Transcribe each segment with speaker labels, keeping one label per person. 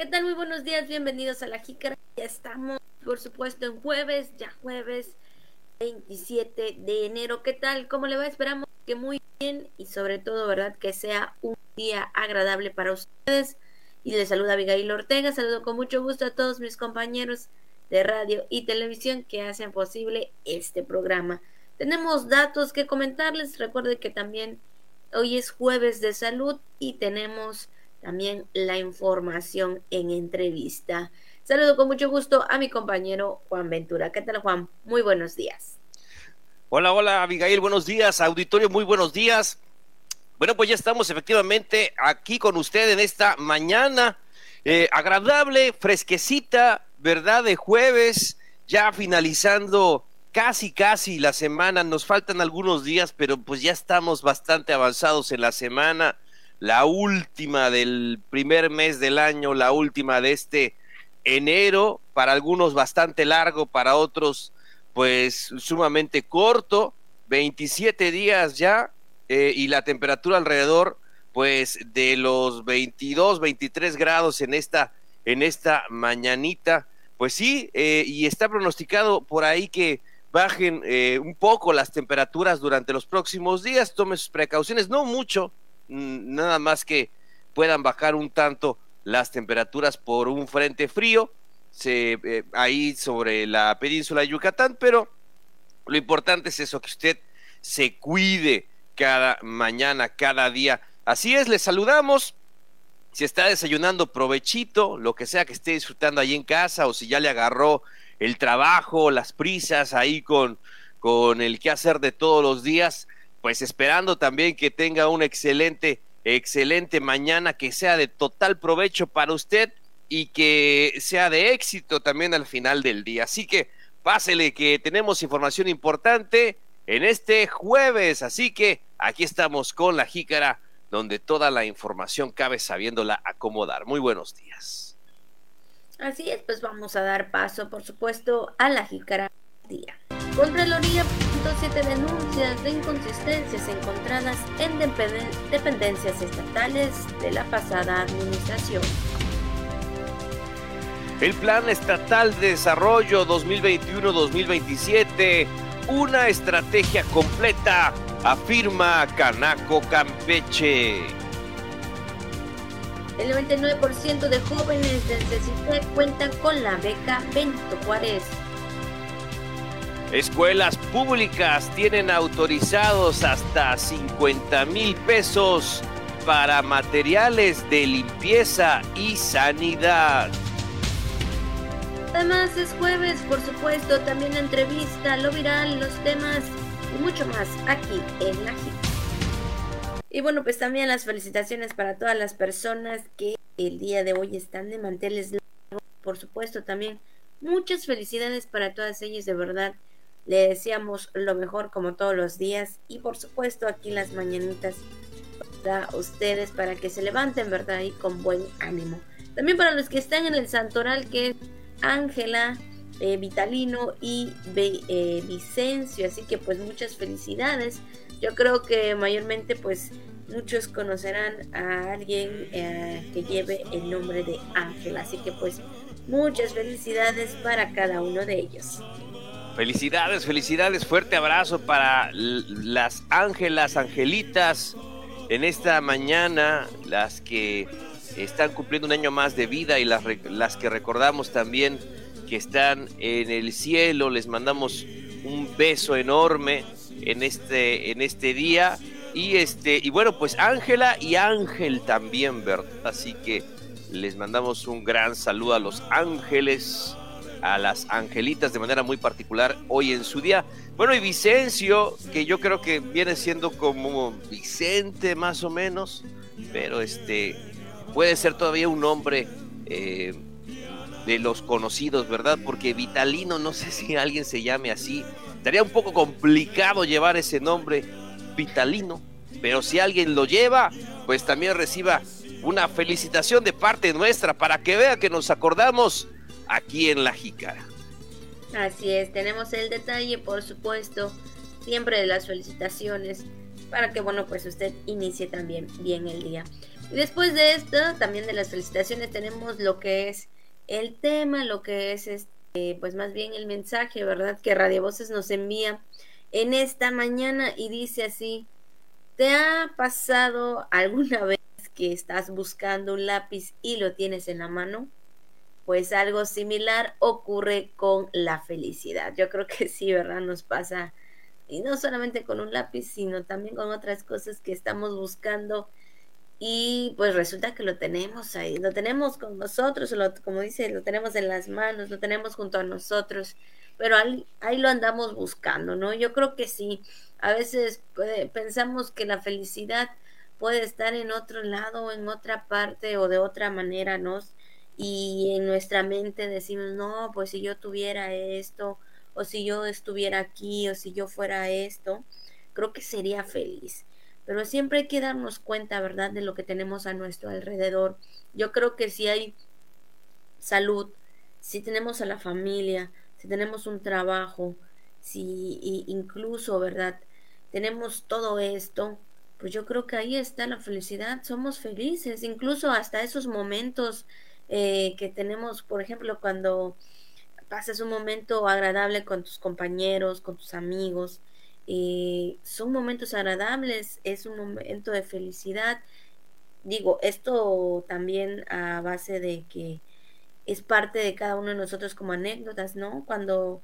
Speaker 1: ¿Qué tal? Muy buenos días, bienvenidos a la Jícara. Ya estamos, por supuesto, en jueves, ya jueves 27 de enero. ¿Qué tal? ¿Cómo le va? Esperamos que muy bien y sobre todo, ¿verdad? Que sea un día agradable para ustedes. Y les saluda Abigail Ortega. Saludo con mucho gusto a todos mis compañeros de radio y televisión que hacen posible este programa. Tenemos datos que comentarles. Recuerde que también hoy es jueves de salud y tenemos también la información en entrevista. Saludo con mucho gusto a mi compañero Juan Ventura. ¿Qué tal, Juan? Muy buenos días.
Speaker 2: Hola, hola, Abigail. Buenos días. Auditorio, muy buenos días. Bueno, pues ya estamos efectivamente aquí con usted en esta mañana eh, agradable, fresquecita, ¿verdad? De jueves, ya finalizando casi, casi la semana. Nos faltan algunos días, pero pues ya estamos bastante avanzados en la semana la última del primer mes del año, la última de este enero, para algunos bastante largo, para otros pues sumamente corto, 27 días ya eh, y la temperatura alrededor pues de los 22, 23 grados en esta, en esta mañanita. Pues sí, eh, y está pronosticado por ahí que bajen eh, un poco las temperaturas durante los próximos días. Tome sus precauciones, no mucho, nada más que puedan bajar un tanto las temperaturas por un frente frío se, eh, ahí sobre la península de Yucatán, pero lo importante es eso, que usted se cuide cada mañana, cada día. Así es, le saludamos. Si está desayunando, provechito, lo que sea que esté disfrutando ahí en casa, o si ya le agarró el trabajo, las prisas ahí con, con el quehacer de todos los días, pues esperando también que tenga una excelente, excelente mañana, que sea de total provecho para usted y que sea de éxito también al final del día. Así que pásele que tenemos información importante en este jueves, así que aquí estamos con la jícara donde toda la información cabe sabiéndola acomodar. Muy buenos días.
Speaker 1: Así es, pues vamos a dar paso, por supuesto, a la jícara día. Contraloría presentó siete denuncias de inconsistencias encontradas en dependencias estatales de la pasada administración.
Speaker 2: El Plan Estatal de Desarrollo 2021-2027, una estrategia completa, afirma Canaco Campeche.
Speaker 1: El 99% de jóvenes del CECITE cuentan con la beca Benito Juárez.
Speaker 2: Escuelas públicas tienen autorizados hasta 50 mil pesos para materiales de limpieza y sanidad.
Speaker 1: Además es jueves, por supuesto, también entrevista, lo viral, los temas y mucho más aquí en la GIT. Y bueno, pues también las felicitaciones para todas las personas que el día de hoy están de manteles largos. Por supuesto, también muchas felicidades para todas ellas, de verdad le deseamos lo mejor como todos los días y por supuesto aquí las mañanitas para ustedes para que se levanten, ¿verdad? Y con buen ánimo. También para los que están en el santoral que es Ángela, eh, Vitalino y eh, Vicencio. Así que pues muchas felicidades. Yo creo que mayormente pues muchos conocerán a alguien eh, que lleve el nombre de Ángela. Así que pues muchas felicidades para cada uno de ellos.
Speaker 2: Felicidades, felicidades, fuerte abrazo para las ángelas, angelitas en esta mañana, las que están cumpliendo un año más de vida y las, las que recordamos también que están en el cielo, les mandamos un beso enorme en este, en este día. Y este, y bueno, pues Ángela y Ángel también, ¿verdad? Así que les mandamos un gran saludo a los ángeles a las angelitas de manera muy particular hoy en su día. Bueno, y Vicencio, que yo creo que viene siendo como Vicente más o menos, pero este puede ser todavía un nombre eh, de los conocidos, ¿verdad? Porque Vitalino, no sé si alguien se llame así, estaría un poco complicado llevar ese nombre Vitalino, pero si alguien lo lleva, pues también reciba una felicitación de parte nuestra para que vea que nos acordamos aquí en La Jícara.
Speaker 1: Así es, tenemos el detalle, por supuesto, siempre de las felicitaciones para que, bueno, pues usted inicie también bien el día. Y después de esto, también de las felicitaciones, tenemos lo que es el tema, lo que es este, pues más bien el mensaje, ¿verdad? Que Radio Voces nos envía en esta mañana y dice así, ¿te ha pasado alguna vez que estás buscando un lápiz y lo tienes en la mano? Pues algo similar ocurre con la felicidad. Yo creo que sí, ¿verdad? Nos pasa, y no solamente con un lápiz, sino también con otras cosas que estamos buscando y pues resulta que lo tenemos ahí, lo tenemos con nosotros, lo, como dice, lo tenemos en las manos, lo tenemos junto a nosotros, pero ahí, ahí lo andamos buscando, ¿no? Yo creo que sí, a veces pensamos que la felicidad puede estar en otro lado, en otra parte o de otra manera, ¿no? Y en nuestra mente decimos, no, pues si yo tuviera esto, o si yo estuviera aquí, o si yo fuera esto, creo que sería feliz pero siempre hay que darnos cuenta, ¿verdad?, de lo que tenemos a nuestro alrededor. Yo creo que si hay salud, si tenemos a la familia, si tenemos un trabajo, si incluso, ¿verdad?, tenemos todo esto, pues yo creo que ahí está la felicidad, somos felices, incluso hasta esos momentos eh, que tenemos, por ejemplo, cuando pasas un momento agradable con tus compañeros, con tus amigos, eh, son momentos agradables, es un momento de felicidad. Digo, esto también a base de que es parte de cada uno de nosotros como anécdotas, ¿no? Cuando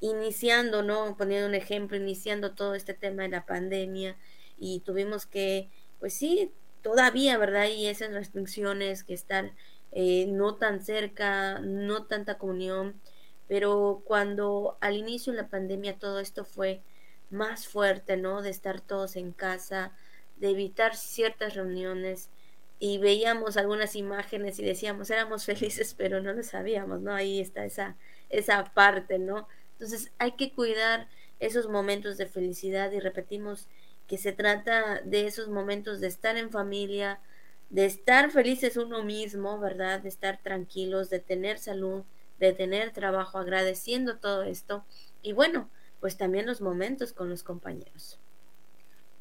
Speaker 1: iniciando, ¿no? Poniendo un ejemplo, iniciando todo este tema de la pandemia y tuvimos que, pues sí, todavía, ¿verdad? Y esas restricciones que están eh, no tan cerca, no tanta comunión, pero cuando al inicio de la pandemia todo esto fue más fuerte, ¿no? De estar todos en casa, de evitar ciertas reuniones y veíamos algunas imágenes y decíamos, éramos felices, pero no lo sabíamos, ¿no? Ahí está esa, esa parte, ¿no? Entonces hay que cuidar esos momentos de felicidad y repetimos que se trata de esos momentos de estar en familia, de estar felices uno mismo, ¿verdad? De estar tranquilos, de tener salud, de tener trabajo, agradeciendo todo esto. Y bueno, pues también los momentos con los compañeros.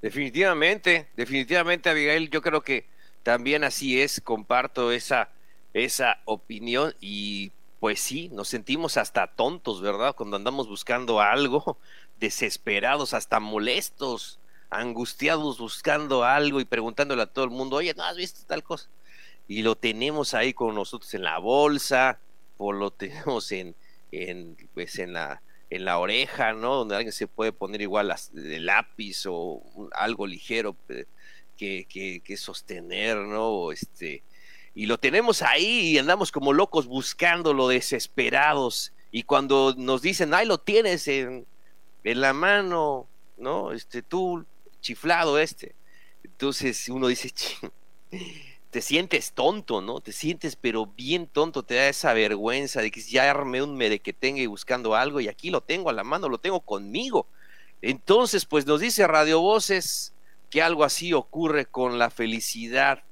Speaker 2: Definitivamente, definitivamente Abigail, yo creo que también así es, comparto esa, esa opinión y pues sí, nos sentimos hasta tontos, ¿verdad? Cuando andamos buscando algo, desesperados, hasta molestos, angustiados buscando algo y preguntándole a todo el mundo, oye, ¿no has visto tal cosa? Y lo tenemos ahí con nosotros en la bolsa, o lo tenemos en, en pues en la en la oreja, ¿no? Donde alguien se puede poner igual de lápiz o algo ligero eh, que, que, sostener, ¿no? este, y lo tenemos ahí y andamos como locos buscándolo, desesperados. Y cuando nos dicen, ay, lo tienes en, en la mano, ¿no? Este, tú, chiflado este. Entonces uno dice, te sientes tonto, ¿no? Te sientes pero bien tonto, te da esa vergüenza de que ya armé un tenga y buscando algo y aquí lo tengo a la mano, lo tengo conmigo. Entonces, pues nos dice Radio Voces que algo así ocurre con la felicidad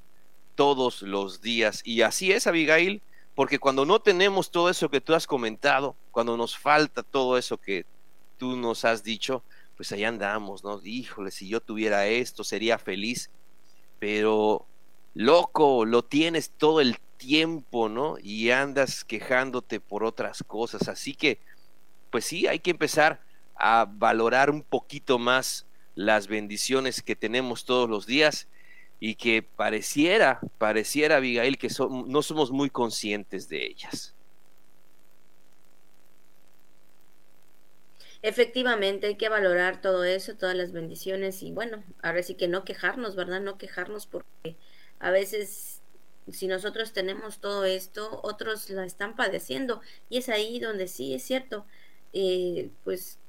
Speaker 2: todos los días. Y así es, Abigail, porque cuando no tenemos todo eso que tú has comentado, cuando nos falta todo eso que tú nos has dicho, pues ahí andamos, ¿no? Híjole, si yo tuviera esto, sería feliz. Pero loco, lo tienes todo el tiempo, ¿no? Y andas quejándote por otras cosas. Así que, pues sí, hay que empezar a valorar un poquito más las bendiciones que tenemos todos los días y que pareciera, pareciera, Abigail, que no somos muy conscientes de ellas.
Speaker 1: Efectivamente, hay que valorar todo eso, todas las bendiciones y bueno, ahora sí que no quejarnos, ¿verdad? No quejarnos porque a veces, si nosotros tenemos todo esto, otros la están padeciendo. Y es ahí donde sí, es cierto, eh, pues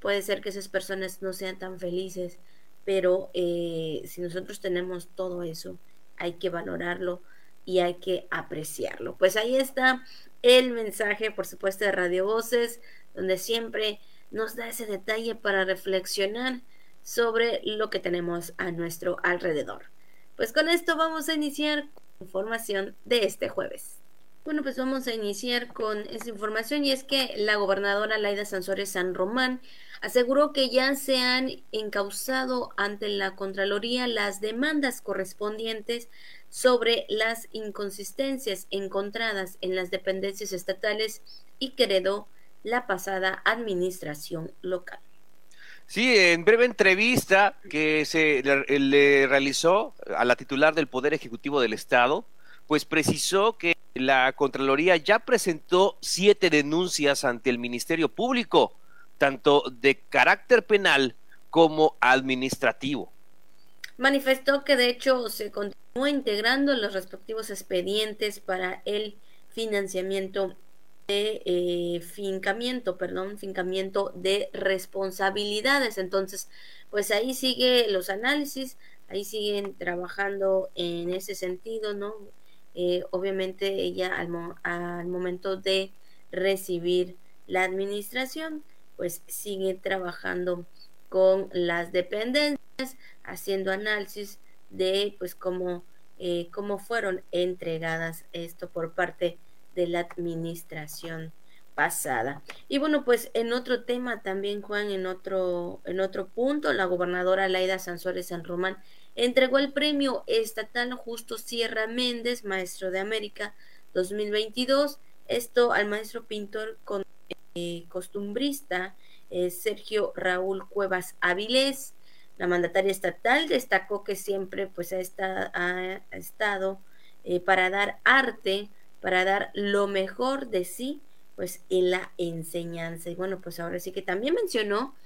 Speaker 1: puede ser que esas personas no sean tan felices, pero eh, si nosotros tenemos todo eso, hay que valorarlo y hay que apreciarlo. Pues ahí está el mensaje, por supuesto, de Radio Voces, donde siempre nos da ese detalle para reflexionar sobre lo que tenemos a nuestro alrededor. Pues con esto vamos a iniciar información de este jueves. Bueno, pues vamos a iniciar con esta información y es que la gobernadora Laida Sansores San Román aseguró que ya se han encausado ante la Contraloría las demandas correspondientes sobre las inconsistencias encontradas en las dependencias estatales y que la pasada administración local.
Speaker 2: Sí, en breve entrevista que se le, realizó a la titular del Poder Ejecutivo del Estado, pues precisó que la Contraloría ya presentó siete denuncias ante el Ministerio Público, tanto de carácter penal como administrativo.
Speaker 1: Manifestó que de hecho se continúa integrando los respectivos expedientes para el financiamiento de eh, fincamiento, perdón, fincamiento de responsabilidades. Entonces, pues ahí sigue los análisis, ahí siguen trabajando en ese sentido, ¿no? Eh, obviamente ella al, momento de recibir la administración, pues sigue trabajando con las dependencias, haciendo análisis de pues cómo, eh, cómo fueron entregadas esto por parte de la administración pasada. Y bueno, pues en otro tema también, Juan, en otro, en otro punto, la gobernadora Laida Sansores San Román entregó el premio estatal Justo Sierra Méndez, maestro de América 2022, esto al maestro pintor con, eh, costumbrista eh, Sergio Raúl Cuevas Avilés. La mandataria estatal destacó que siempre pues ha, estado eh, para dar arte, para dar lo mejor de sí pues en la enseñanza. Y bueno, pues ahora sí que también mencionó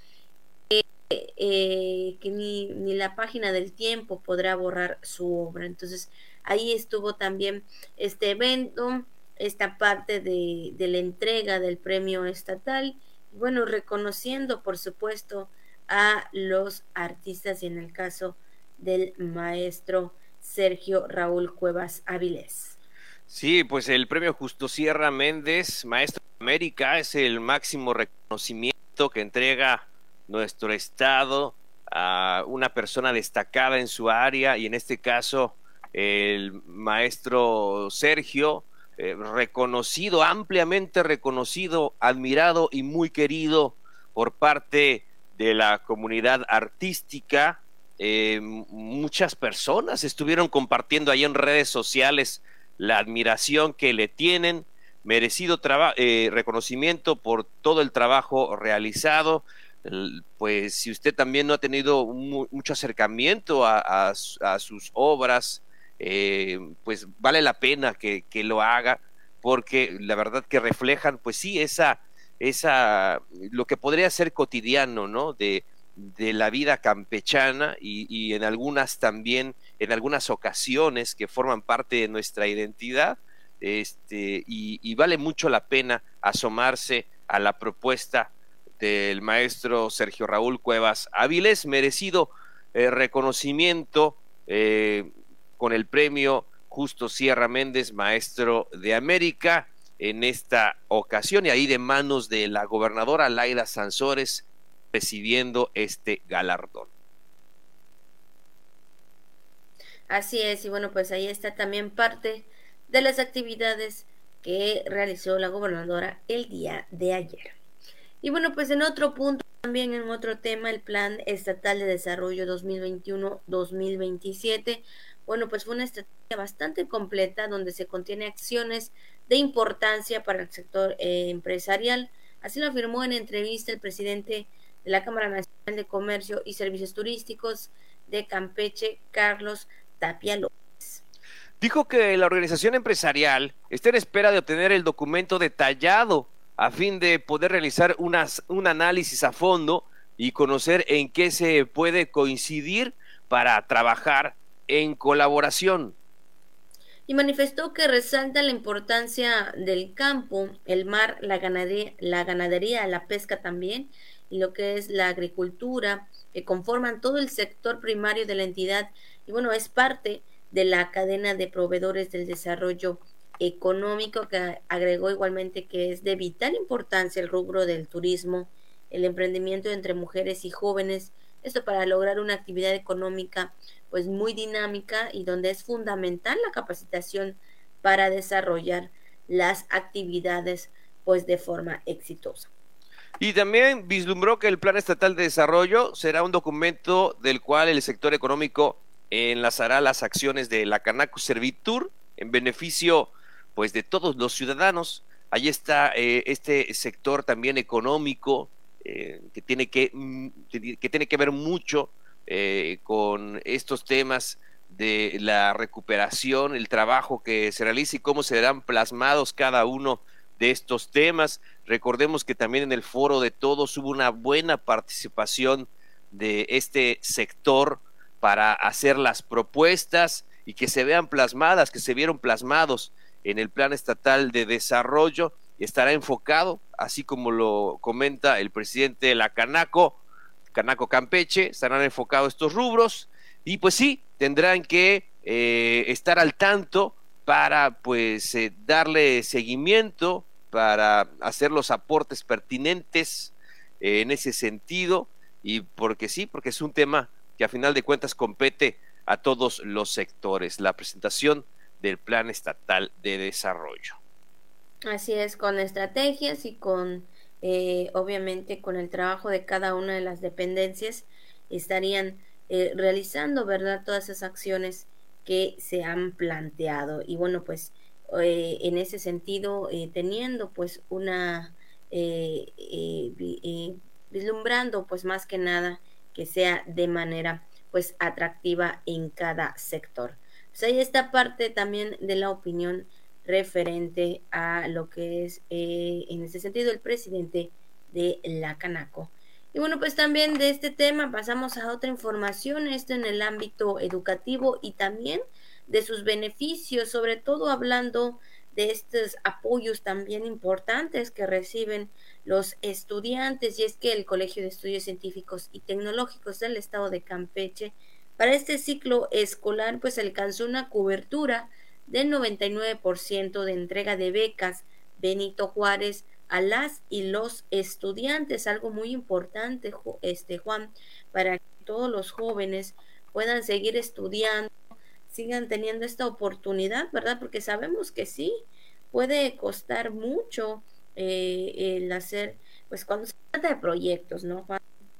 Speaker 1: eh, que ni, ni, la página del tiempo podrá borrar su obra. Entonces, ahí estuvo también este evento, esta parte de, de la entrega del premio estatal, bueno, reconociendo, por supuesto, a los artistas y en el caso del maestro Sergio Raúl Cuevas Avilés.
Speaker 2: Sí, pues el premio Justo Sierra Méndez, Maestro de América, es el máximo reconocimiento que entrega nuestro Estado a una persona destacada en su área y en este caso el maestro Sergio, eh, reconocido, ampliamente reconocido, admirado y muy querido por parte de la comunidad artística. Eh, muchas personas estuvieron compartiendo ahí en redes sociales la admiración que le tienen, merecido eh, reconocimiento por todo el trabajo realizado pues si usted también no ha tenido mucho acercamiento a, sus obras, eh, pues vale la pena que, lo haga, porque la verdad que reflejan, pues sí, esa, esa, lo que podría ser cotidiano, ¿no? De, de la vida campechana y, en algunas también, en algunas ocasiones que forman parte de nuestra identidad, este, y, y vale mucho la pena asomarse a la propuesta del maestro Sergio Raúl Cuevas Áviles, merecido eh, reconocimiento eh, con el premio Justo Sierra Méndez, maestro de América, en esta ocasión, y ahí de manos de la gobernadora Laida Sansores, recibiendo este galardón.
Speaker 1: Así es, y bueno, pues ahí está también parte de las actividades que realizó la gobernadora el día de ayer. Y bueno, pues en otro punto, también en otro tema, el Plan Estatal de Desarrollo 2021-2027, bueno, pues fue una estrategia bastante completa donde se contiene acciones de importancia para el sector eh, empresarial. Así lo afirmó en entrevista el presidente de la Cámara Nacional de Comercio y Servicios Turísticos de Campeche, Carlos Tapia López.
Speaker 2: Dijo que la organización empresarial está en espera de obtener el documento detallado a fin de poder realizar unas, un análisis a fondo y conocer en qué se puede coincidir para trabajar en colaboración.
Speaker 1: Y manifestó que resalta la importancia del campo, el mar, la ganadería, la, ganadería, la pesca también, y lo que es la agricultura, que conforman todo el sector primario de la entidad y bueno, es parte de la cadena de proveedores del desarrollo económico que agregó igualmente que es de vital importancia el rubro del turismo, el emprendimiento entre mujeres y jóvenes, esto para lograr una actividad económica pues muy dinámica y donde es fundamental la capacitación para desarrollar las actividades pues de forma exitosa.
Speaker 2: Y también vislumbró que el Plan Estatal de Desarrollo será un documento del cual el sector económico enlazará las acciones de la Canaco Servitur en beneficio pues de todos los ciudadanos. Ahí está eh, este sector también económico eh, que tiene que, mm, que tiene que ver mucho eh, con estos temas de la recuperación, el trabajo que se realiza y cómo serán plasmados cada uno de estos temas. Recordemos que también en el foro de todos hubo una buena participación de este sector para hacer las propuestas y que se vean plasmadas, que se vieron plasmados en el Plan Estatal de Desarrollo. Estará enfocado, así como lo comenta el presidente de la Canaco, Canaco Campeche, estarán enfocados estos rubros y pues sí, tendrán que eh, estar al tanto para pues eh, darle seguimiento, para hacer los aportes pertinentes eh, en ese sentido y porque sí, porque es un tema que a final de cuentas compete a todos los sectores, la presentación del Plan Estatal de Desarrollo.
Speaker 1: Así es, con estrategias y con, eh, obviamente, con el trabajo de cada una de las dependencias, estarían eh, realizando, ¿verdad?, todas esas acciones que se han planteado. Y bueno, pues eh, en ese sentido, teniendo pues una, vislumbrando pues más que nada que sea de manera pues atractiva en cada sector. Pues hay esta parte también de la opinión referente a lo que es eh, en ese sentido el presidente de la Canaco. Y bueno, pues también de este tema pasamos a otra información, esto en el ámbito educativo y también de sus beneficios, sobre todo hablando de estos apoyos también importantes que reciben los estudiantes y es que el Colegio de Estudios Científicos y Tecnológicos del Estado de Campeche para este ciclo escolar pues alcanzó una cobertura del 99% de entrega de becas Benito Juárez a las y los estudiantes, algo muy importante este Juan para que todos los jóvenes puedan seguir estudiando, sigan teniendo esta oportunidad, ¿verdad? Porque sabemos que sí, puede costar mucho eh, el hacer, pues cuando se trata de proyectos, ¿no?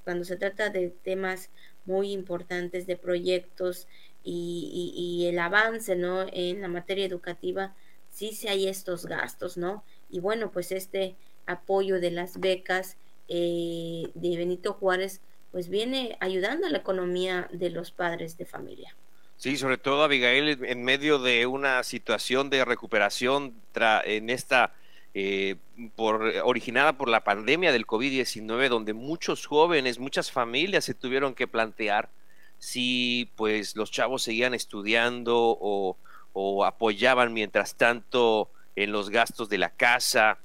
Speaker 1: Cuando se trata de temas muy importantes, de proyectos y, el avance, ¿no? En la materia educativa, sí, sí hay estos gastos, ¿no? Y bueno, pues este apoyo de las becas eh, de Benito Juárez, pues viene ayudando a la economía de los padres de familia.
Speaker 2: Sí, sobre todo Abigail, en medio de una situación de recuperación en esta eh, por, originada por la pandemia del COVID-19, donde muchos jóvenes, muchas familias se tuvieron que plantear si pues los chavos seguían estudiando o, o apoyaban mientras tanto en los gastos de la casa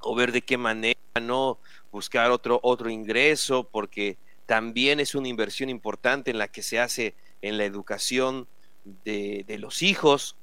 Speaker 2: o ver de qué manera no buscar otro otro ingreso porque también es una inversión importante en la que se hace en la educación de, de los hijos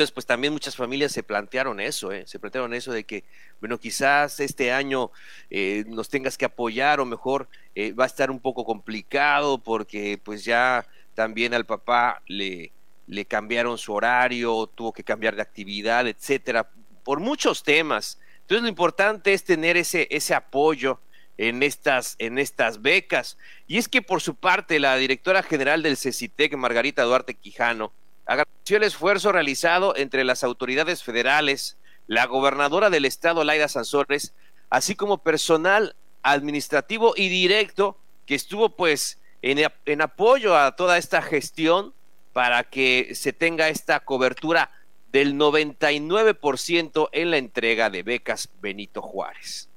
Speaker 2: entonces, pues también muchas familias se plantearon eso, ¿eh? se plantearon eso de que, bueno, quizás este año eh, nos tengas que apoyar o mejor eh, va a estar un poco complicado porque pues ya también al papá le, le cambiaron su horario, tuvo que cambiar de actividad, etcétera, por muchos temas. Entonces, lo importante es tener ese, ese apoyo en estas, en estas becas. Y es que por su parte, la directora general del CECITEC, Margarita Duarte Quijano, agradeció el esfuerzo realizado entre las autoridades federales, la gobernadora del estado, Laida Sansores, así como personal administrativo y directo que estuvo pues en, en apoyo a toda esta gestión para que se tenga esta cobertura del 99% en la entrega de becas Benito Juárez.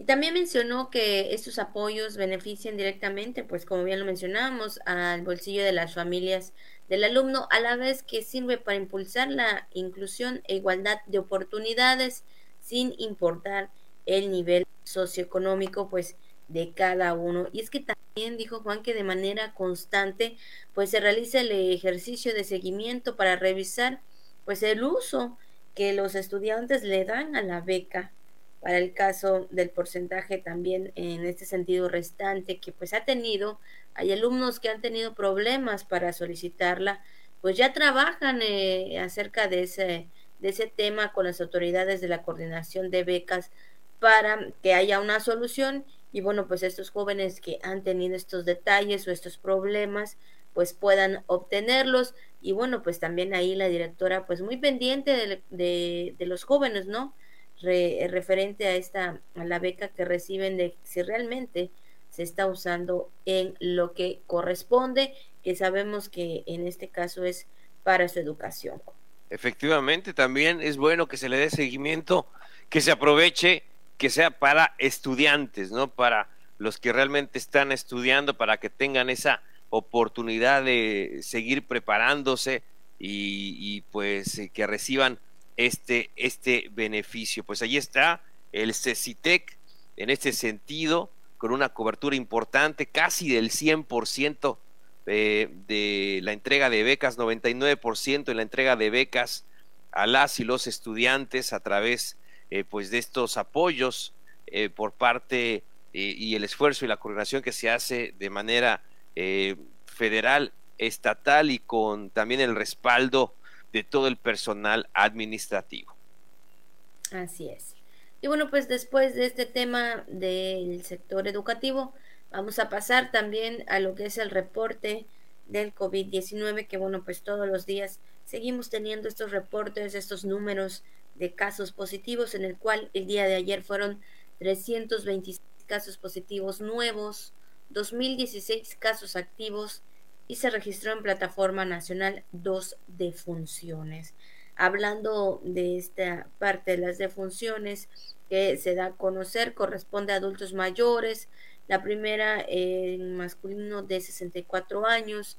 Speaker 1: Y también mencionó que estos apoyos benefician directamente, pues como bien lo mencionábamos, al bolsillo de las familias del alumno, a la vez que sirve para impulsar la inclusión e igualdad de oportunidades sin importar el nivel socioeconómico pues de cada uno. Y es que también dijo Juan que de manera constante pues se realiza el ejercicio de seguimiento para revisar pues el uso que los estudiantes le dan a la beca para el caso del porcentaje también en este sentido restante que pues ha tenido, hay alumnos que han tenido problemas para solicitarla, pues ya trabajan eh, acerca de ese de ese tema con las autoridades de la coordinación de becas para que haya una solución y bueno, pues estos jóvenes que han tenido estos detalles o estos problemas, pues puedan obtenerlos y bueno, pues también ahí la directora pues muy pendiente de, de, los jóvenes, ¿no? Referente a esta, a la beca que reciben de si realmente se está usando en lo que corresponde, que sabemos que en este caso es para su educación.
Speaker 2: Efectivamente, también es bueno que se le dé seguimiento, que se aproveche, que sea para estudiantes, ¿no? Para los que realmente están estudiando, para que tengan esa oportunidad de seguir preparándose y, pues eh, que reciban este, este beneficio. Pues ahí está el CECITEC en este sentido, con una cobertura importante, casi del 100% eh, de la entrega de becas, 99% en la entrega de becas a las y los estudiantes a través eh, pues de estos apoyos eh, por parte y el esfuerzo y la coordinación que se hace de manera federal, estatal y con también el respaldo de todo el personal administrativo.
Speaker 1: Así es. Y bueno, pues después de este tema del sector educativo, vamos a pasar también a lo que es el reporte del COVID-19, que bueno, pues todos los días seguimos teniendo estos reportes, estos números de casos positivos, en el cual el día de ayer fueron 326 casos positivos nuevos, 2016 casos activos y se registró en plataforma nacional dos defunciones. Hablando de esta parte de las defunciones que se da a conocer, corresponde a adultos mayores, la primera en masculino de 64 años,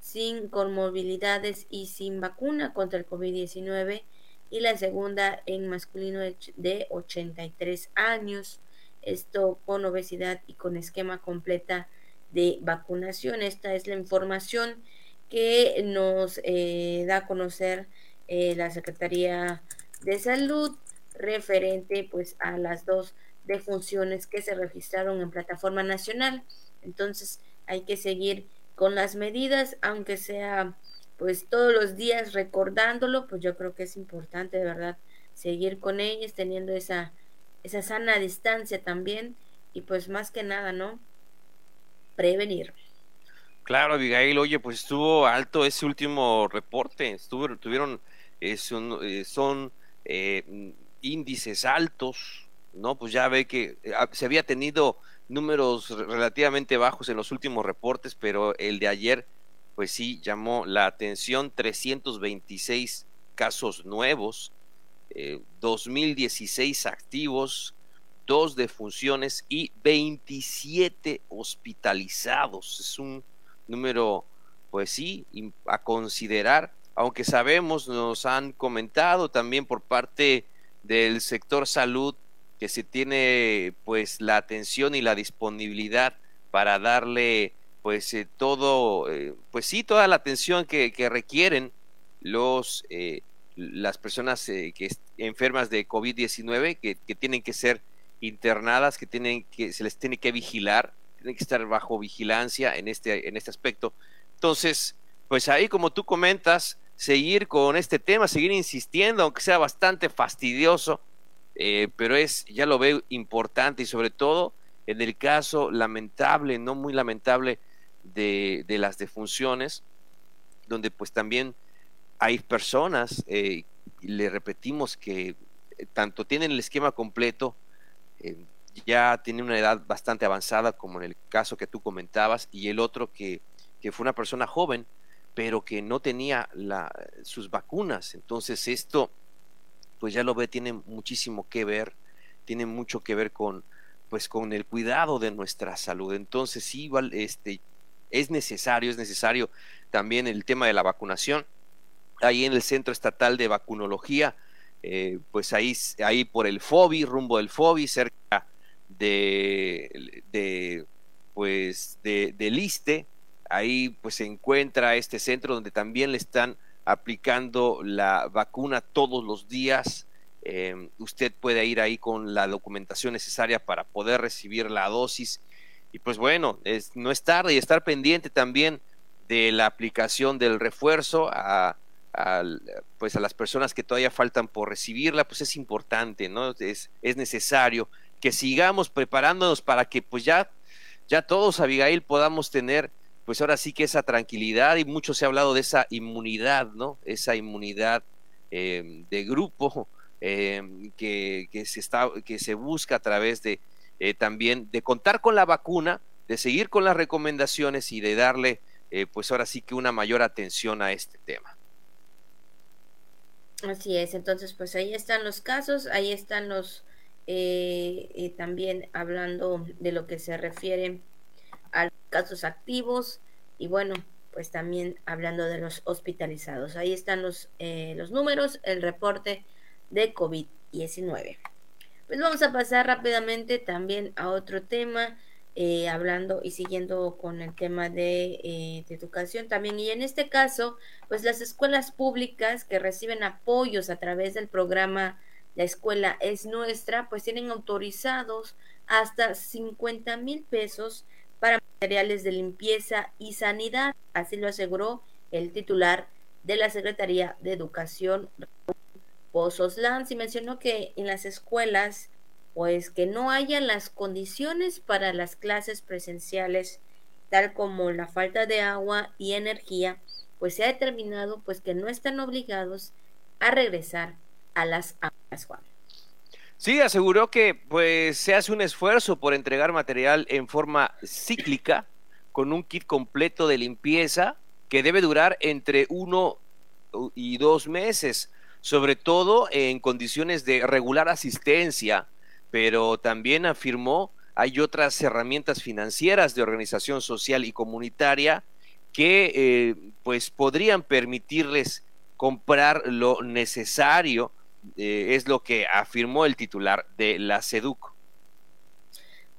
Speaker 1: sin comorbilidades y sin vacuna contra el COVID-19, y la segunda en masculino de 83 años, esto con obesidad y con esquema completa de vacunación. Esta es la información que nos eh, da a conocer eh, la Secretaría de Salud referente pues a las dos defunciones que se registraron en plataforma nacional. Entonces hay que seguir con las medidas, aunque sea pues todos los días recordándolo, pues yo creo que es importante de verdad seguir con ellas, teniendo esa, esa sana distancia también y pues más que nada, ¿no? Prevenir.
Speaker 2: Claro, Abigail, oye, pues estuvo alto ese último reporte, estuvo, tuvieron eh, son, eh, eh, índices altos, ¿no? Pues ya ve que se había tenido números relativamente bajos en los últimos reportes, pero el de ayer, pues sí, llamó la atención, 326 casos nuevos, 2016 activos, dos defunciones y 27 hospitalizados. Es un número, pues sí, a considerar aunque sabemos, nos han comentado también por parte del sector salud que se tiene pues la atención y la disponibilidad para darle pues eh, todo, eh, pues sí, toda la atención que, requieren los eh, las personas que enfermas de COVID-19 que, que, tienen que ser internadas, que tienen que se les tiene que vigilar, tienen que estar bajo vigilancia en este en este aspecto. Entonces, pues ahí como tú comentas, seguir con este tema, seguir insistiendo, aunque sea bastante fastidioso, eh, pero es, ya lo veo importante y sobre todo en el caso lamentable, no muy lamentable, de, de las defunciones, donde pues también hay personas, eh, le repetimos que eh, tanto tienen el esquema completo, ya tienen una edad bastante avanzada, como en el caso que tú comentabas, y el otro que, que fue una persona joven, pero que no tenía la, sus vacunas. Entonces esto, pues ya lo ve, tiene muchísimo que ver, tiene mucho que ver con, pues con el cuidado de nuestra salud. Entonces sí, este, es necesario, es necesario también el tema de la vacunación. Ahí en el Centro Estatal de Vacunología, eh, pues ahí, ahí por el FOBI, rumbo del FOBI, cerca de, de pues de, de Liste, Ahí pues se encuentra este centro donde también le están aplicando la vacuna todos los días. Em, usted puede ir ahí con la documentación necesaria para poder recibir la dosis. Y pues bueno, no es tarde y estar pendiente también de la aplicación del refuerzo a pues a las personas que todavía faltan por recibirla, pues es importante, ¿no? Es, es necesario que sigamos preparándonos para que pues ya, ya todos, Abigail, podamos tener pues ahora sí que esa tranquilidad y mucho se ha hablado de esa inmunidad, ¿no? Esa inmunidad em, de grupo em, que, que, se está, que se busca a través de eh, también de contar con la vacuna, de seguir con las recomendaciones y de darle eh, pues ahora sí que una mayor atención a este tema.
Speaker 1: Así es, entonces pues ahí están los casos, ahí están los eh, también hablando de lo que se refiere a casos activos y bueno, pues también hablando de los hospitalizados. Ahí están los, eh, los números, el reporte de COVID-19. Pues vamos a pasar rápidamente también a otro tema, eh, hablando y siguiendo con el tema de, eh, de, educación también. Y en este caso, pues las escuelas públicas que reciben apoyos a través del programa La Escuela es Nuestra, pues tienen autorizados hasta 50 mil pesos para materiales de limpieza y sanidad, así lo aseguró el titular de la Secretaría de Educación, Pozos Lanz, y mencionó que en las escuelas, pues que no hayan las condiciones para las clases presenciales, tal como la falta de agua y energía, pues se ha determinado pues que no están obligados a regresar a las aulas.
Speaker 2: Sí, aseguró que pues se hace un esfuerzo por entregar material en forma cíclica con un kit completo de limpieza que debe durar entre uno y dos meses, sobre todo en condiciones de regular asistencia, pero también afirmó hay otras herramientas financieras de organización social y comunitaria que eh, pues podrían permitirles comprar lo necesario eh, es lo que afirmó el titular de la SEDUC.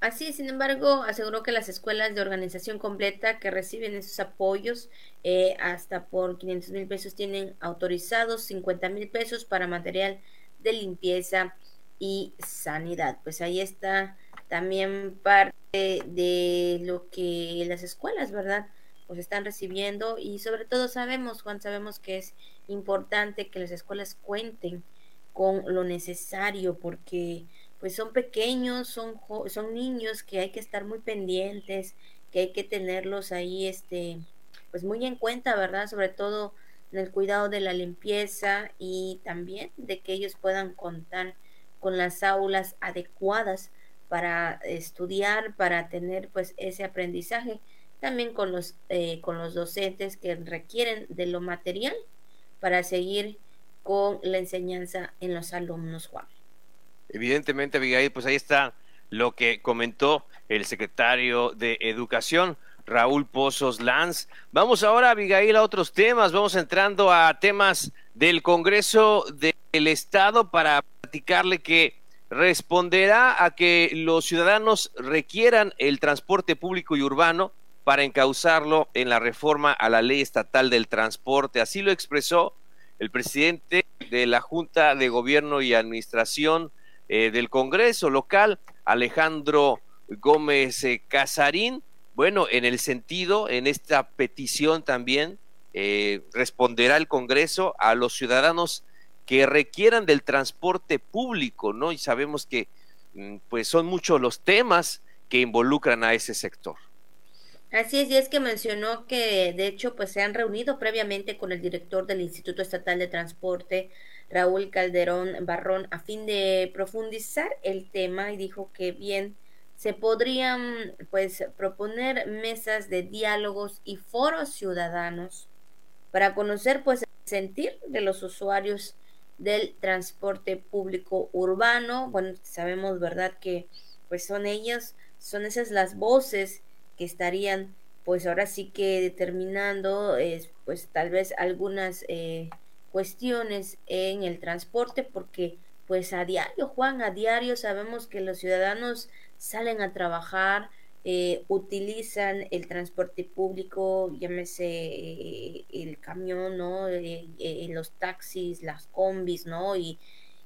Speaker 1: Así, sin embargo, aseguró que las escuelas de organización completa que reciben esos apoyos eh, hasta por 500 mil pesos tienen autorizados 50 mil pesos para material de limpieza y sanidad. Pues ahí está también parte de lo que las escuelas, ¿verdad? Pues están recibiendo y sobre todo sabemos, Juan, sabemos que es importante que las escuelas cuenten con lo necesario porque pues son pequeños, son, son niños que hay que estar muy pendientes, que hay que tenerlos ahí este pues muy en cuenta, ¿verdad? Sobre todo en el cuidado de la limpieza y también de que ellos puedan contar con las aulas adecuadas para estudiar, para tener pues ese aprendizaje, también con los, eh, con los docentes que requieren de lo material para seguir con la enseñanza en los alumnos, Juan.
Speaker 2: Evidentemente, Abigail, pues ahí está lo que comentó el secretario de Educación, Raúl Pozos Lanz. Vamos ahora, Abigail, a otros temas. Vamos entrando a temas del Congreso del Estado para platicarle que responderá a que los ciudadanos requieran el transporte público y urbano para encauzarlo en la reforma a la ley estatal del transporte. Así lo expresó el presidente de la Junta de Gobierno y Administración eh, del Congreso local, Alejandro Gómez eh, Casarín. Bueno, en el sentido, en esta petición también eh, responderá el Congreso a los ciudadanos que requieran del transporte público, ¿no? Y sabemos que mm, pues son muchos los temas que involucran a ese sector.
Speaker 1: Así es, y es que mencionó que de hecho pues se han reunido previamente con el director del Instituto Estatal de Transporte, Raúl Calderón Barrón, a fin de profundizar el tema y dijo que bien se podrían pues proponer mesas de diálogos y foros ciudadanos para conocer pues el sentir de los usuarios del transporte público urbano. Bueno, sabemos, ¿verdad? Que pues son ellas, son esas las voces que estarían pues ahora sí que determinando eh, pues tal vez algunas eh, cuestiones en el transporte porque pues a diario Juan a diario sabemos que los ciudadanos salen a trabajar eh, utilizan el transporte público llámese el camión no los taxis las combis no y,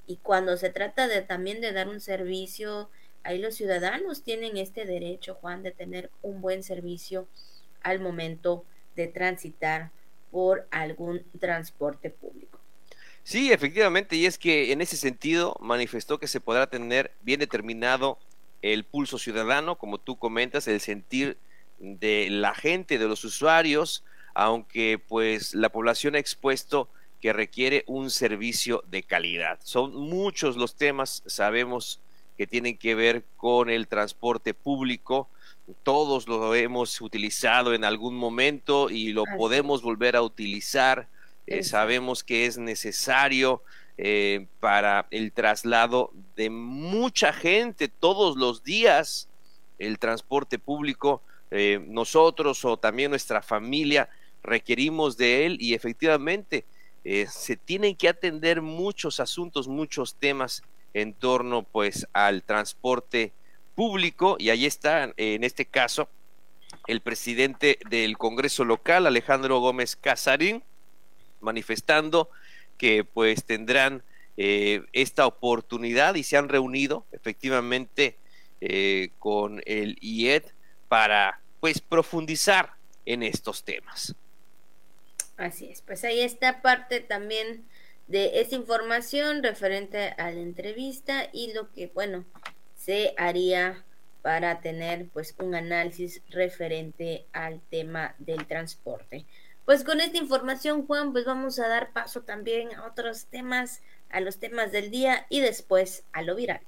Speaker 1: y cuando se trata de también de dar un servicio Ahí los ciudadanos tienen este derecho, Juan, de tener un buen servicio al momento de transitar por algún transporte público.
Speaker 2: Sí, efectivamente, y es que en ese sentido manifestó que se podrá tener bien determinado el pulso ciudadano, como tú comentas, el sentir de la gente, de los usuarios, aunque pues la población ha expuesto que requiere un servicio de calidad. Son muchos los temas, sabemos que tienen que ver con el transporte público, todos lo hemos utilizado en algún momento y lo podemos volver a utilizar. Eh, sabemos que es necesario eh, para el traslado de mucha gente todos los días, el transporte público, eh, nosotros o también nuestra familia requerimos de él y efectivamente se tienen que atender muchos asuntos, muchos temas en torno pues al transporte público y ahí está en este caso el presidente del Congreso local Alejandro Gómez Casarín manifestando que pues tendrán eh, esta oportunidad y se han reunido efectivamente eh, con el IED para pues profundizar en estos temas.
Speaker 1: Así es, pues ahí está parte también de esa información referente a la entrevista y lo que, bueno, se haría para tener pues un análisis referente al tema del transporte. Pues con esta información, Juan, pues vamos a dar paso también a otros temas, a los temas del día y después a lo viral.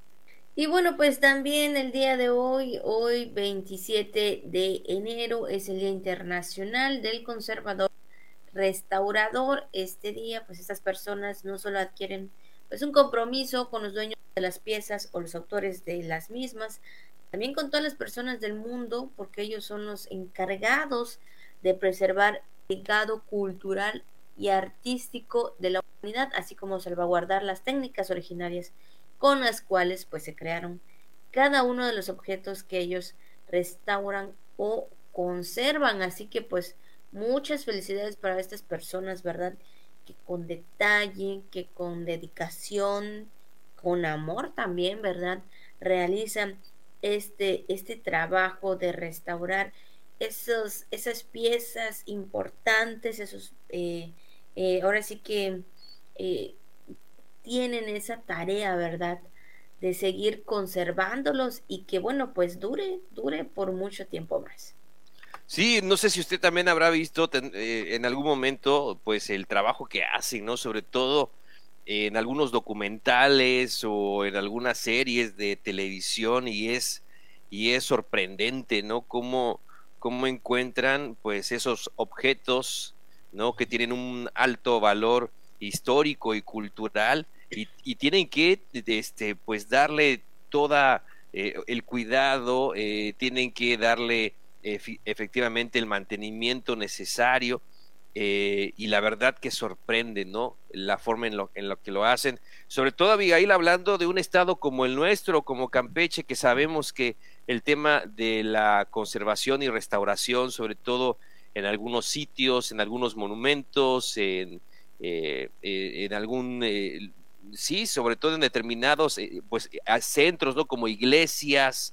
Speaker 1: Y bueno, pues también el día de hoy, hoy 27 de enero, es el Día Internacional del Conservador restaurador, este día, pues estas personas no solo adquieren pues un compromiso con los dueños de las piezas o los autores de las mismas, también con todas las personas del mundo, porque ellos son los encargados de preservar legado cultural y artístico de la humanidad, así como salvaguardar las técnicas originarias con las cuales pues se crearon cada uno de los objetos que ellos restauran o conservan, así que pues Muchas felicidades para estas personas, ¿verdad? Que con detalle, que con dedicación, con amor también, ¿verdad? Realizan este, este trabajo de restaurar esos, esas piezas importantes, esos, eh, eh, ahora sí que eh, tienen esa tarea, ¿verdad? De seguir conservándolos y que, bueno, pues dure, dure por mucho tiempo más.
Speaker 2: Sí, no sé si usted también habrá visto en algún momento, pues el trabajo que hacen, ¿no? Sobre todo en algunos documentales o en algunas series de televisión y es y es sorprendente, ¿no? Cómo, cómo encuentran, pues esos objetos, ¿no? Que tienen un alto valor histórico y cultural y, tienen que, este, pues darle toda eh, el cuidado, eh, tienen que darle efectivamente el mantenimiento necesario eh, y la verdad que sorprende, ¿no? La forma en lo, en lo que lo hacen. Sobre todo, Abigail, hablando de un estado como el nuestro, como Campeche, que sabemos que el tema de la conservación y restauración, sobre todo en algunos sitios, en algunos monumentos, en, eh, eh, en algún, sí, sobre todo en determinados, pues, centros, ¿no? Como iglesias,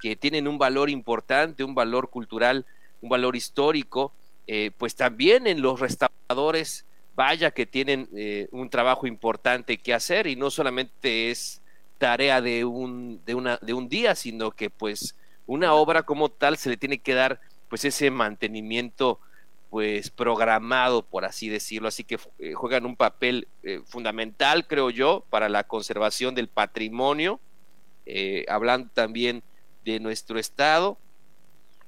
Speaker 2: que tienen un valor importante, un valor cultural, un valor histórico, eh, pues también en los restauradores, vaya que tienen eh, un trabajo importante que hacer y no solamente es tarea de un, de, una, de un día, sino que pues una obra como tal se le tiene que dar pues ese mantenimiento pues programado, por así decirlo, así que eh, juegan un papel fundamental, creo yo, para la conservación del patrimonio, hablando también de nuestro estado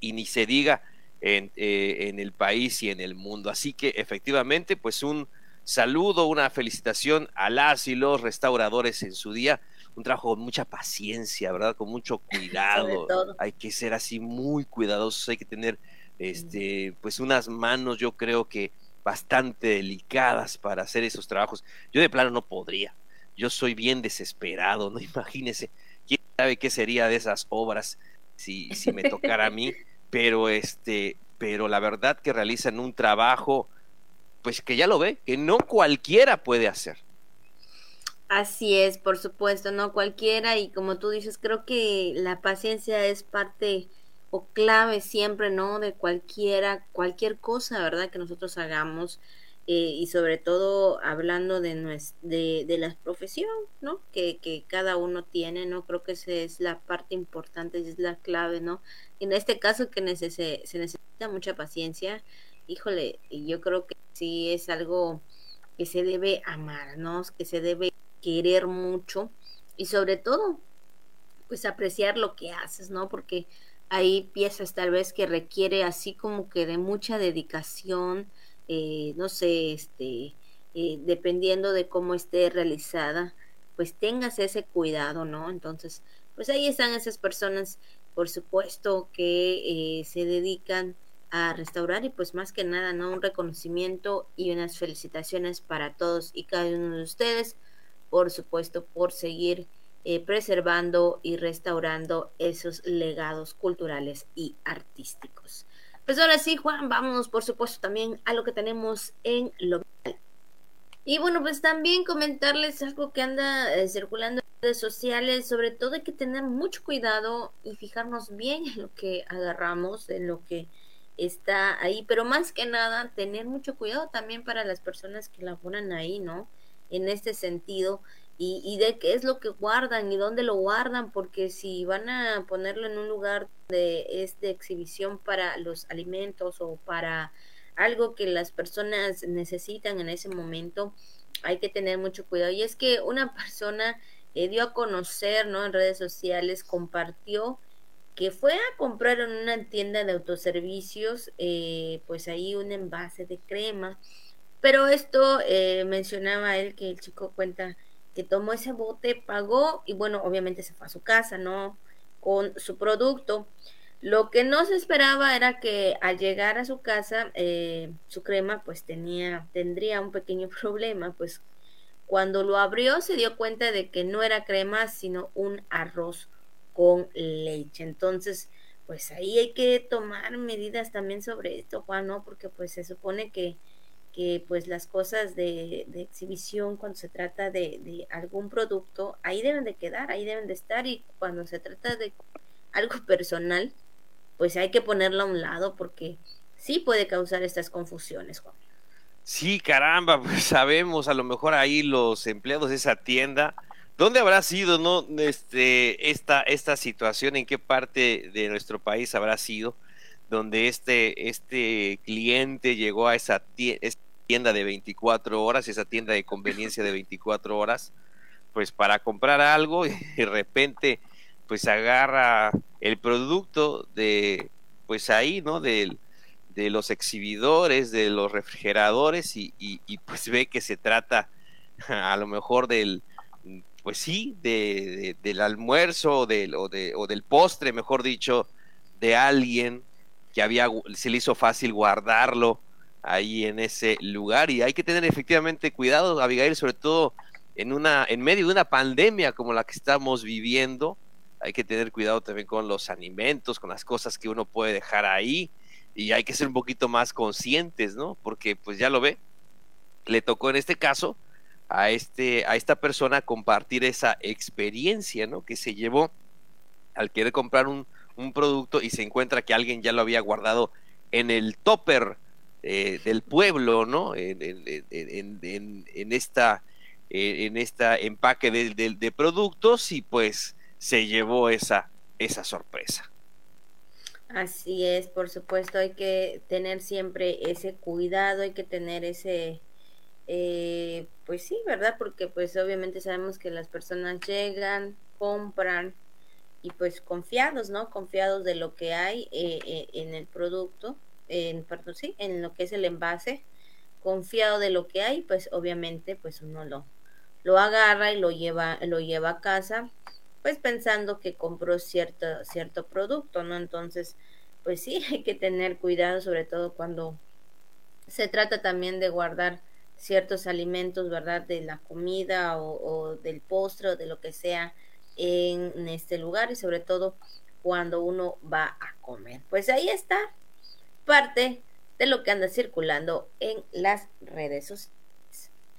Speaker 2: y ni se diga en, eh, en, el país y en el mundo. Así que efectivamente, pues un saludo, una felicitación a las y los restauradores en su día. Un trabajo con mucha paciencia, ¿verdad? Con mucho cuidado. Hay que ser así muy cuidadosos, hay que tener este, pues unas manos, yo creo que bastante delicadas para hacer esos trabajos. Yo de plano no podría. Yo soy bien desesperado, no imagínese quién sabe qué sería de esas obras si, si me tocara a mí, pero este, pero la verdad que realizan un trabajo, pues que ya lo ve, que no cualquiera puede hacer.
Speaker 1: Así es, por supuesto, no cualquiera, y como tú dices, creo que la paciencia es parte o clave siempre, ¿no? De cualquiera, cualquier cosa, ¿verdad? Que nosotros hagamos. Eh, y sobre todo hablando de, de, de la profesión, ¿no? Que, que, cada uno tiene, ¿no? Creo que esa es la parte importante, es la clave, ¿no? En este caso que se necesita mucha paciencia, híjole, yo creo que sí es algo que se debe amar, ¿no? Que se debe querer mucho y sobre todo, pues apreciar lo que haces, ¿no? Porque hay piezas tal vez que requiere así como que de mucha dedicación, eh, no sé, este, eh, dependiendo de cómo esté realizada, pues tengas ese cuidado, ¿no? Entonces, pues ahí están esas personas, por supuesto, que eh, se dedican a restaurar y pues más que nada, ¿no? Un reconocimiento y unas felicitaciones para todos y cada uno de ustedes, por supuesto, por seguir eh, preservando y restaurando esos legados culturales y artísticos. Pues ahora sí, Juan, vamos por supuesto también a lo que tenemos en lo y bueno, pues también comentarles algo que anda eh, circulando en redes sociales, sobre todo hay que tener mucho cuidado y fijarnos bien en lo que agarramos, en lo que está ahí, pero más que nada tener mucho cuidado también para las personas que la ponen ahí, ¿no? En este sentido, y, y, de qué es lo que guardan y dónde lo guardan, porque si van a ponerlo en un lugar de, exhibición para los alimentos o para algo que las personas necesitan en ese momento, hay que tener mucho cuidado. Y es que una persona eh, dio a conocer, ¿no? En redes sociales, compartió que fue a comprar en una tienda de autoservicios, eh, pues ahí un envase de crema. Pero esto eh, mencionaba él que el chico cuenta que tomó ese bote, pagó y bueno, obviamente se fue a su casa, ¿no? Con su producto. Lo que no se esperaba era que al llegar a su casa, eh, su crema pues tenía, tendría un pequeño problema, pues cuando lo abrió se dio cuenta de que no era crema, sino un arroz con leche. Entonces, pues ahí hay que tomar medidas también sobre esto, Juan, ¿no? Porque pues se supone que, que pues las cosas de, exhibición cuando se trata de, de, algún producto, ahí deben de quedar, ahí deben de estar y cuando se trata de algo personal, pues hay que ponerlo a un lado porque sí puede causar estas confusiones, Juan.
Speaker 2: Sí, caramba, pues sabemos, a lo mejor ahí los empleados de esa tienda ¿Dónde habrá sido, no, este, esta, esta situación? ¿En qué parte de nuestro país habrá sido? Donde este, este cliente llegó a esa tienda de 24 horas, esa tienda de conveniencia de 24 horas, pues para comprar algo y de repente pues agarra el producto de, pues ahí, ¿no? De, de los exhibidores, de los refrigeradores y, y pues ve que se trata a lo mejor del, pues sí, de, del almuerzo del, o, de, o del postre, mejor dicho, de alguien que había, se le hizo fácil guardarlo ahí en ese lugar y hay que tener efectivamente cuidado, Abigail, sobre todo en una, en medio de una pandemia como la que estamos viviendo, hay que tener cuidado también con los alimentos, con las cosas que uno puede dejar ahí y hay que ser un poquito más conscientes, ¿no? Porque pues ya lo ve, le tocó en este caso a, este, a esta persona compartir esa experiencia ¿no? que se llevó al querer comprar un, un producto y se encuentra que alguien ya lo había guardado en el topper eh, del pueblo, ¿no? En, en, en, en esta en esta empaque de, productos y pues se llevó esa, esa sorpresa.
Speaker 1: Así es, por supuesto, hay que tener siempre ese cuidado, hay que tener ese, eh, pues sí, ¿verdad? Porque pues obviamente sabemos que las personas llegan, compran y pues confiados, ¿no? Confiados de lo que hay eh, eh, en el producto, en, perdón, sí, en lo que es el envase, confiado de lo que hay, pues obviamente pues uno lo, lo agarra y lo lleva, lo lleva a casa, pues pensando que compró cierto, cierto producto, ¿no? Entonces, pues sí, hay que tener cuidado, sobre todo cuando se trata también de guardar ciertos alimentos, ¿verdad? De la comida o, del postre o de lo que sea en este lugar y sobre todo cuando uno va a comer. Pues ahí está parte de lo que anda circulando en las redes sociales.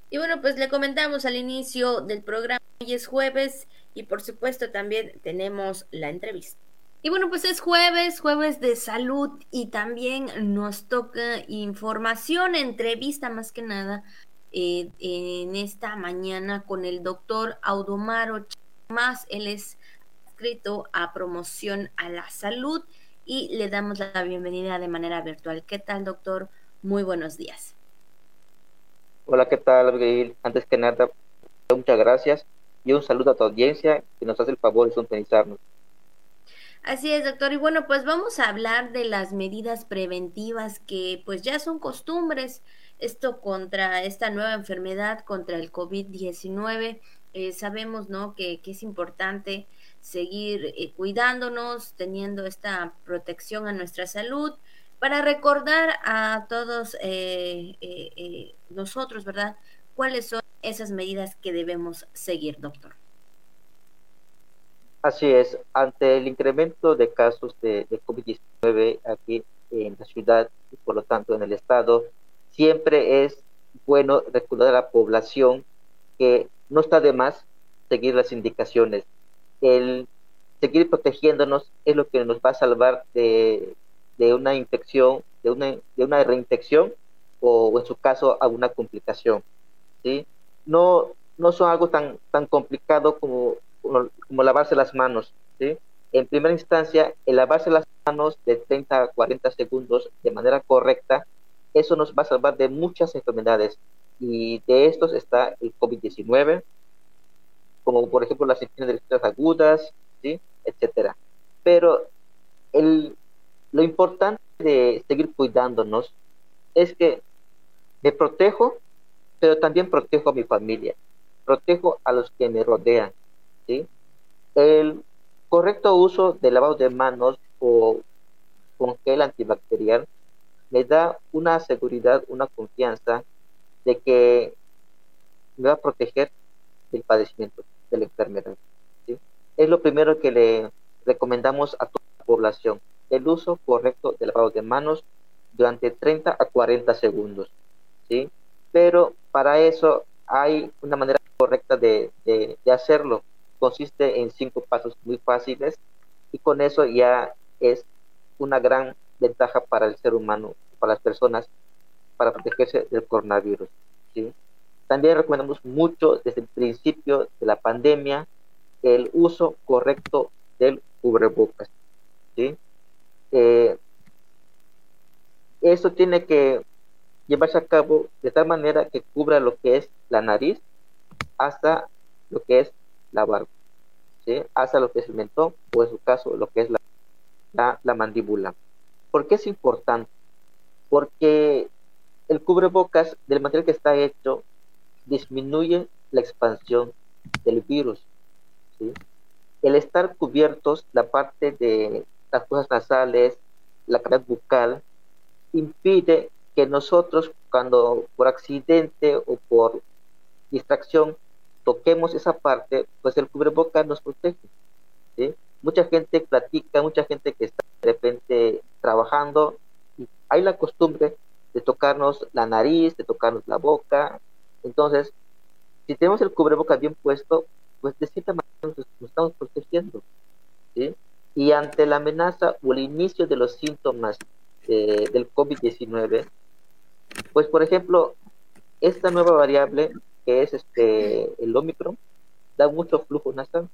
Speaker 1: Y bueno, pues le comentamos al inicio del programa, hoy es jueves y por supuesto también tenemos la entrevista. Y bueno, pues es jueves, jueves de salud y también nos toca información, entrevista más que nada eh, en esta mañana con el doctor Audomaro Más. Él es escrito a promoción a la salud y le damos la bienvenida de manera virtual. ¿Qué tal, doctor? Muy buenos días.
Speaker 3: Hola, ¿qué tal, Abigail? Antes que nada, muchas gracias y un saludo a tu audiencia que nos hace el favor de sintonizarnos.
Speaker 1: Así es, doctor. Y bueno, pues vamos a hablar de las medidas preventivas que pues ya son costumbres. Esto contra esta nueva enfermedad, contra el COVID-19. Eh, sabemos, ¿no? Que, es importante seguir eh, cuidándonos, teniendo esta protección a nuestra salud, para recordar a todos eh, nosotros, ¿verdad? ¿Cuáles son esas medidas que debemos seguir, doctor?
Speaker 3: Así es, ante el incremento de casos de, COVID-19 aquí en la ciudad y por lo tanto en el estado, siempre es bueno recordar a la población que no está de más seguir las indicaciones. El seguir protegiéndonos es lo que nos va a salvar de, una infección, de una, de una reinfección o, en su caso alguna complicación. ¿sí? No, no son algo tan, tan complicado como como, lavarse las manos. ¿sí? En primera instancia, el lavarse las manos de 30 a 40 segundos de manera correcta, eso nos va a salvar de muchas enfermedades. Y de estos está el COVID-19, como por ejemplo las infecciones de agudas, ¿sí? etcétera. Pero el, lo importante de seguir cuidándonos es que me protejo, pero también protejo a mi familia, protejo a los que me rodean. El correcto uso de lavado de manos o con gel antibacterial me da una seguridad, una confianza de que me va a proteger del padecimiento, de la enfermedad. Es lo primero que le recomendamos a toda la población, el uso correcto del lavado de manos durante 30 a 40 segundos. ¿sí? Pero para eso hay una manera correcta de hacerlo consiste en cinco pasos muy fáciles y con eso ya es una gran ventaja para el ser humano, para las personas, para protegerse del coronavirus. ¿sí? También recomendamos mucho desde el principio de la pandemia el uso correcto del cubrebocas. ¿sí? Eh, eso tiene que llevarse a cabo de tal manera que cubra lo que es la nariz hasta lo que es la barba, ¿sí? hasta lo que es el mentón o en su caso lo que es la, la, mandíbula. ¿Por qué es importante? Porque el cubrebocas del material que está hecho disminuye la expansión del virus. El estar cubiertos, la parte de las fosas nasales, la cavidad bucal, impide que nosotros cuando por accidente o por distracción toquemos esa parte, pues el cubreboca nos protege. Mucha gente platica, mucha gente que está de repente trabajando, y hay la costumbre de tocarnos la nariz, de tocarnos la boca. Entonces, si tenemos el cubreboca bien puesto, pues de cierta manera nos, estamos protegiendo. ¿sí? Y ante la amenaza o el inicio de los síntomas del COVID-19, pues por ejemplo, esta nueva variable que es este el Omicron, da mucho flujo nasal.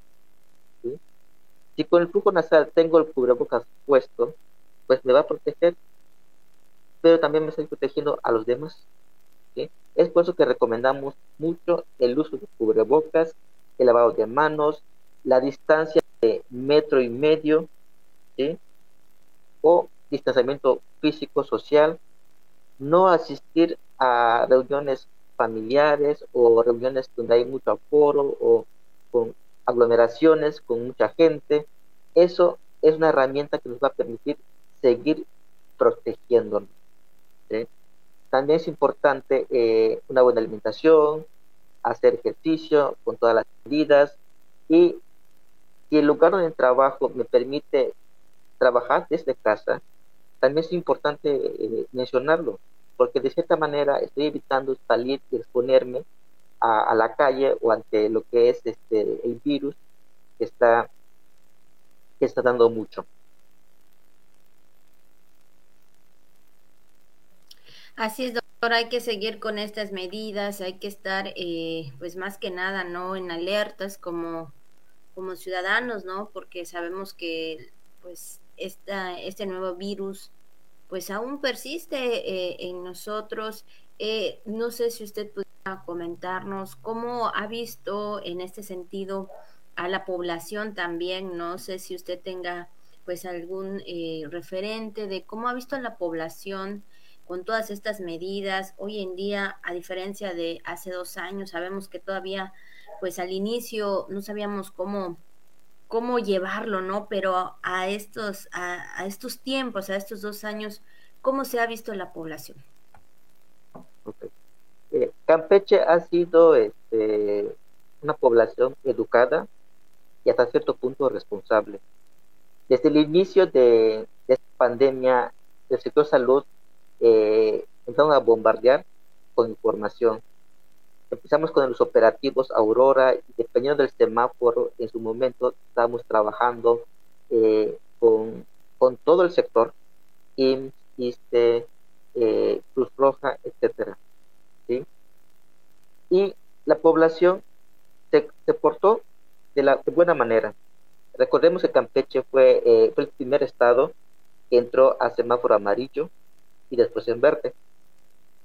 Speaker 3: Si con el flujo nasal tengo el cubrebocas puesto, pues me va a proteger, pero también me estoy protegiendo a los demás. Es por eso que recomendamos mucho el uso de cubrebocas, el lavado de manos, la distancia de metro y medio, o distanciamiento físico social, no asistir a reuniones familiares o reuniones donde hay mucho aforo o con aglomeraciones con mucha gente. Eso es una herramienta que nos va a permitir seguir protegiéndonos. También es importante eh, una buena alimentación, hacer ejercicio con todas las medidas y si el lugar donde trabajo me permite trabajar desde casa, también es importante eh, mencionarlo porque de cierta manera estoy evitando salir y exponerme a, la calle o ante lo que es este el virus que está que está dando mucho.
Speaker 1: Así es, doctor, hay que seguir con estas medidas, hay que estar, eh, pues más que nada, ¿no? En alertas como, como ciudadanos, ¿no? Porque sabemos que, pues, esta, este nuevo virus, pues aún persiste eh, en nosotros. Eh, no sé si usted pudiera comentarnos cómo ha visto en este sentido a la población también. No sé si usted tenga, pues, algún referente de cómo ha visto a la población con todas estas medidas. Hoy en día, a diferencia de hace dos años, sabemos que todavía, pues al inicio no sabíamos cómo cómo llevarlo, ¿no? Pero a estos, a, estos tiempos, a estos dos años, ¿cómo se ha visto la población?
Speaker 3: Campeche ha sido este, una población educada y hasta cierto punto responsable. Desde el inicio de, de esta pandemia, el sector salud eh, empezaron a bombardear con información. Empezamos con los operativos Aurora y dependiendo del semáforo, en su momento estábamos trabajando eh, con, con, todo el sector, IMSS, eh, Cruz Roja, etcétera. ¿sí? Y la población se, se portó de, la, de buena manera. Recordemos que Campeche fue, eh, fue el primer estado que entró a semáforo amarillo y después en verde.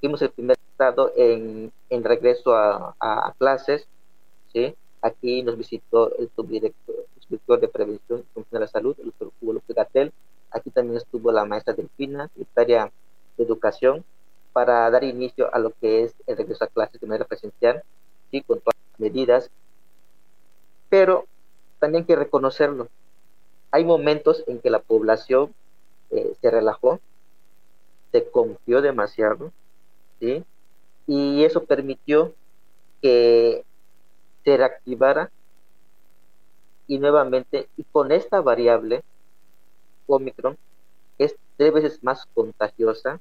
Speaker 3: Fuimos el primer estado en, en regreso a, a, clases, ¿sí? Aquí nos visitó el subdirector, de Prevención y de la Salud, el doctor Hugo López Gatel. Aquí también estuvo la maestra Delfina, secretaria de Educación, para dar inicio a lo que es el regreso a clases de manera presencial, ¿sí? con todas las medidas. Pero también hay que reconocerlo. Hay momentos en que la población eh, se relajó, se confió demasiado, ¿sí? Y eso permitió que se reactivara y nuevamente, y con esta variable, Omicron, es tres veces más contagiosa,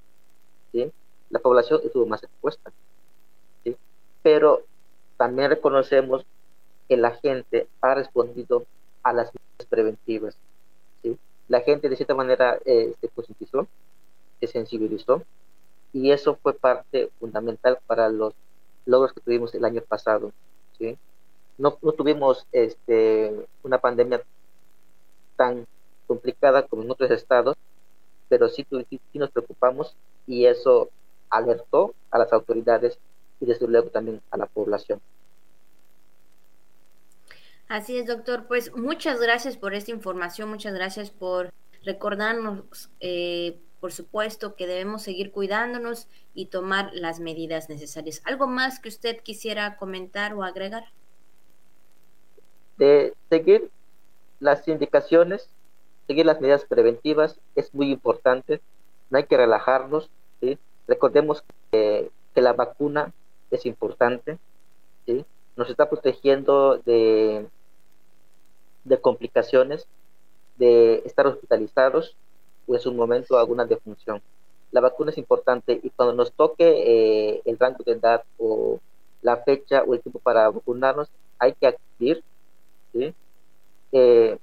Speaker 3: ¿sí? La población estuvo más expuesta, ¿sí? Pero también reconocemos que la gente ha respondido a las medidas preventivas, ¿sí? La gente de cierta manera eh, se sensibilizó y eso fue parte fundamental para los logros que tuvimos el año pasado. ¿sí? No, no tuvimos este, una pandemia tan complicada como en otros estados, pero sí, sí, nos preocupamos y eso alertó a las autoridades y desde luego también a la población.
Speaker 1: Así es, doctor. Pues muchas gracias por esta información, muchas gracias por recordarnos eh, por supuesto que debemos seguir cuidándonos y tomar las medidas necesarias. ¿Algo más que usted quisiera comentar o agregar?
Speaker 3: De seguir las indicaciones, seguir las medidas preventivas es muy importante. No hay que relajarnos. Recordemos que, la vacuna es importante. Nos está protegiendo de, de complicaciones, de estar hospitalizados o en su momento alguna defunción. La vacuna es importante y cuando nos toque eh, el rango de edad o la fecha o el tiempo para vacunarnos, hay que acudir. Eh,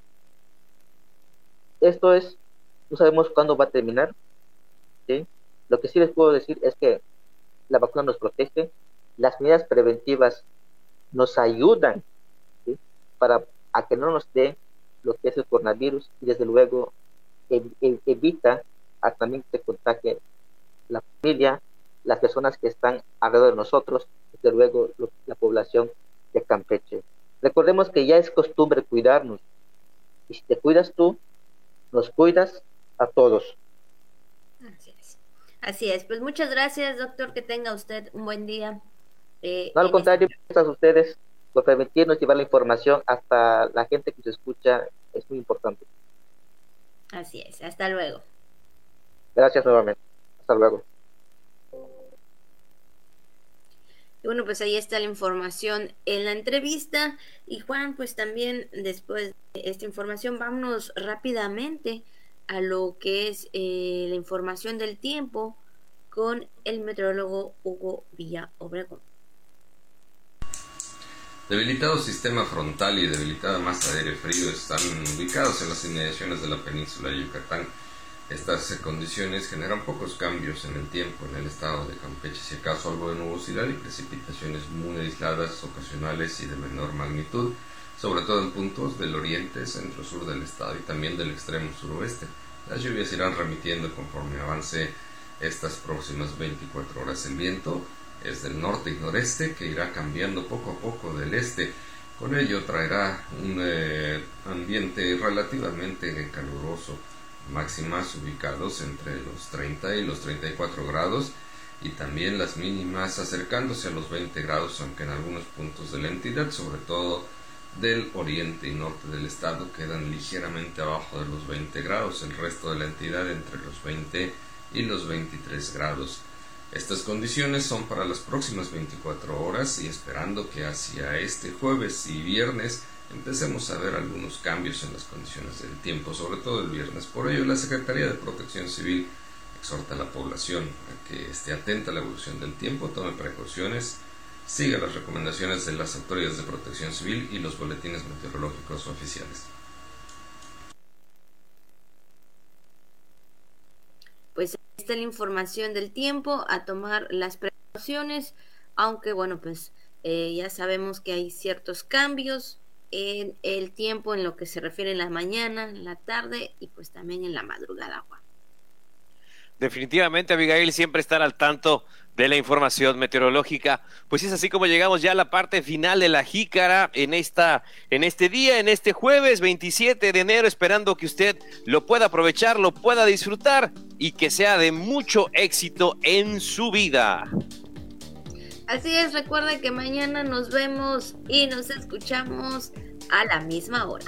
Speaker 3: esto es, no sabemos cuándo va a terminar. Lo que sí les puedo decir es que la vacuna nos protege, las medidas preventivas nos ayudan para a que no nos dé lo que es el coronavirus y desde luego evita a también que se contagie la familia, las personas que están alrededor de nosotros, desde luego la población de Campeche. Recordemos que ya es costumbre cuidarnos. Y si te cuidas tú, nos cuidas a todos.
Speaker 1: Así es. Así es. Pues muchas gracias, doctor. Que tenga usted un buen día.
Speaker 3: Eh, no, al contrario, gracias a ustedes por permitirnos llevar la información hasta la gente que se escucha. Es muy importante.
Speaker 1: Así es, hasta luego.
Speaker 3: Gracias nuevamente. Hasta luego.
Speaker 1: Y bueno, pues ahí está la información en la entrevista. Y Juan, pues también después de esta información, vámonos rápidamente a lo que es eh, la información del tiempo con el meteorólogo Hugo Villa Obregón.
Speaker 4: Debilitado sistema frontal y debilitada masa de aire frío están ubicados en las inmediaciones de la península de Yucatán. Estas condiciones generan pocos cambios en el tiempo en el estado de Campeche, si acaso algo de nubosidad y precipitaciones muy aisladas, ocasionales y de menor magnitud, sobre todo en puntos del oriente, centro-sur del estado y también del extremo suroeste. Las lluvias irán remitiendo conforme avance estas próximas 24 horas. El viento es del norte y noreste que irá cambiando poco a poco del este. Con ello traerá un eh, ambiente relativamente caluroso máximas ubicados entre los 30 y los 34 grados y también las mínimas acercándose a los 20 grados, aunque en algunos puntos de la entidad, sobre todo del oriente y norte del estado, quedan ligeramente abajo de los 20 grados, el resto de la entidad entre los 20 y los 23 grados. Estas condiciones son para las próximas 24 horas y esperando que hacia este jueves y viernes empecemos a ver algunos cambios en las condiciones del tiempo, sobre todo el viernes. Por ello, la Secretaría de Protección Civil exhorta a la población a que esté atenta a la evolución del tiempo, tome precauciones, siga las recomendaciones de las autoridades de protección civil y los boletines meteorológicos oficiales.
Speaker 1: La información del tiempo, a tomar las precauciones, aunque bueno, pues eh, ya sabemos que hay ciertos cambios, en el tiempo en lo que se refiere en la mañana, en la tarde y pues también en la madrugada,
Speaker 2: Definitivamente, Abigail, siempre estar al tanto de la información meteorológica. Pues es así como llegamos ya a la parte final de la jícara en esta, en este día, en este jueves 27 de enero, esperando que usted lo pueda aprovechar, lo pueda disfrutar y que sea de mucho éxito en su vida.
Speaker 1: Así es, recuerda que mañana nos vemos y nos escuchamos a la misma hora.